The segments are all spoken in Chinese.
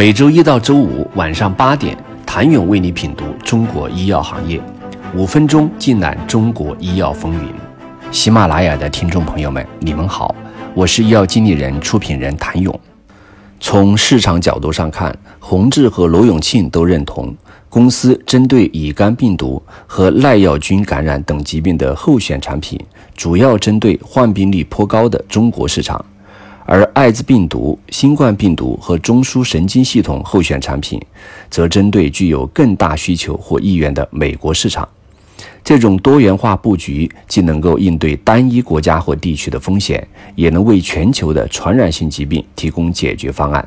每周一到周五晚上八点，谭勇为你品读中国医药行业，五分钟尽览中国医药风云。喜马拉雅的听众朋友们，你们好，我是医药经理人、出品人谭勇。从市场角度上看，洪志和罗永庆都认同，公司针对乙肝病毒和耐药菌感染等疾病的候选产品，主要针对患病率颇高的中国市场。而艾滋病毒、新冠病毒和中枢神经系统候选产品，则针对具有更大需求或意愿的美国市场。这种多元化布局既能够应对单一国家或地区的风险，也能为全球的传染性疾病提供解决方案。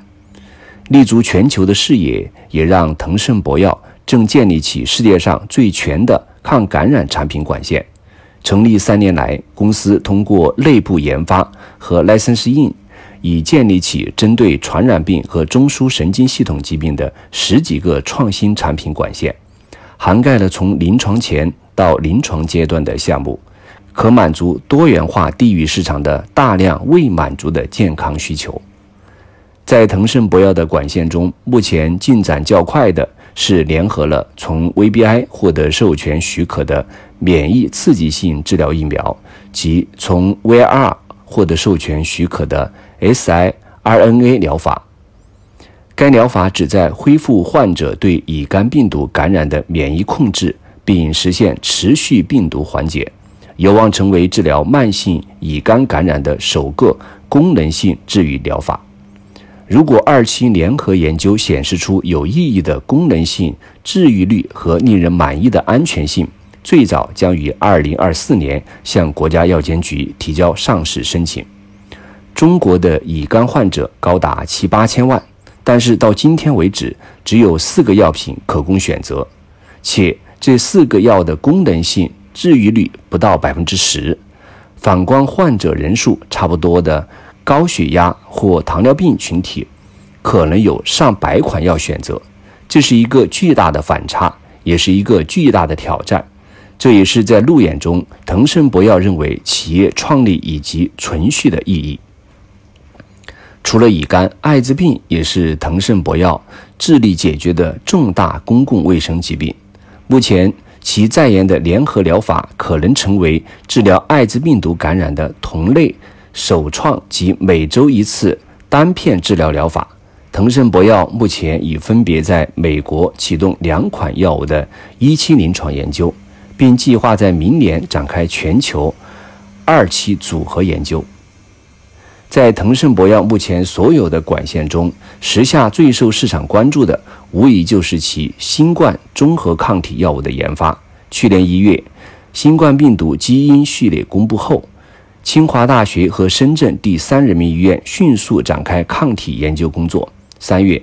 立足全球的视野，也让腾盛博药正建立起世界上最全的抗感染产品管线。成立三年来，公司通过内部研发和 license in。已建立起针对传染病和中枢神经系统疾病的十几个创新产品管线，涵盖了从临床前到临床阶段的项目，可满足多元化地域市场的大量未满足的健康需求。在腾盛博药的管线中，目前进展较快的是联合了从 VBI 获得授权许可的免疫刺激性治疗疫苗及从 VR 获得授权许可的。siRNA 疗法，该疗法旨在恢复患者对乙肝病毒感染的免疫控制，并实现持续病毒缓解，有望成为治疗慢性乙肝感染的首个功能性治愈疗法。如果二期联合研究显示出有意义的功能性、治愈率和令人满意的安全性，最早将于二零二四年向国家药监局提交上市申请。中国的乙肝患者高达七八千万，但是到今天为止，只有四个药品可供选择，且这四个药的功能性、治愈率不到百分之十。反观患者人数差不多的高血压或糖尿病群体，可能有上百款药选择，这是一个巨大的反差，也是一个巨大的挑战。这也是在路演中，腾盛博药认为企业创立以及存续的意义。除了乙肝，艾滋病也是腾盛博药致力解决的重大公共卫生疾病。目前，其在研的联合疗法可能成为治疗艾滋病毒感染的同类首创及每周一次单片治疗疗法。腾盛博药目前已分别在美国启动两款药物的一期临床研究，并计划在明年展开全球二期组合研究。在腾盛博药目前所有的管线中，时下最受市场关注的，无疑就是其新冠综合抗体药物的研发。去年一月，新冠病毒基因序列公布后，清华大学和深圳第三人民医院迅速展开抗体研究工作。三月，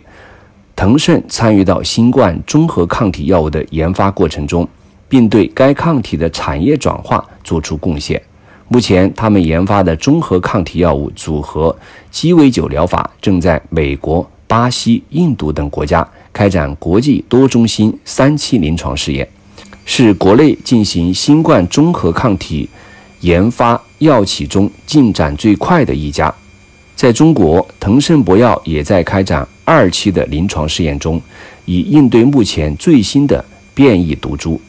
腾盛参与到新冠综合抗体药物的研发过程中，并对该抗体的产业转化作出贡献。目前，他们研发的综合抗体药物组合鸡尾酒疗法正在美国、巴西、印度等国家开展国际多中心三期临床试验，是国内进行新冠综合抗体研发药企中进展最快的一家。在中国，腾盛博药也在开展二期的临床试验中，以应对目前最新的变异毒株。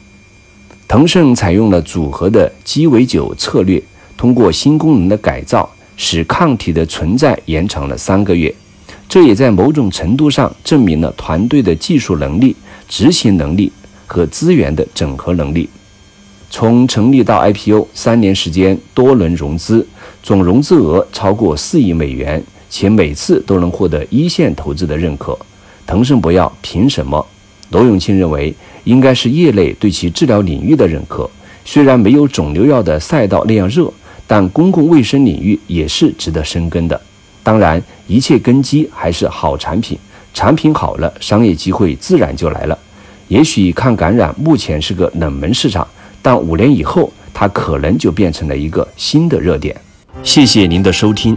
腾盛采用了组合的鸡尾酒策略。通过新功能的改造，使抗体的存在延长了三个月，这也在某种程度上证明了团队的技术能力、执行能力和资源的整合能力。从成立到 IPO 三年时间，多轮融资，总融资额超过四亿美元，且每次都能获得一线投资的认可。腾盛博药凭什么？罗永庆认为，应该是业内对其治疗领域的认可。虽然没有肿瘤药的赛道那样热。但公共卫生领域也是值得深耕的。当然，一切根基还是好产品，产品好了，商业机会自然就来了。也许抗感染目前是个冷门市场，但五年以后，它可能就变成了一个新的热点。谢谢您的收听。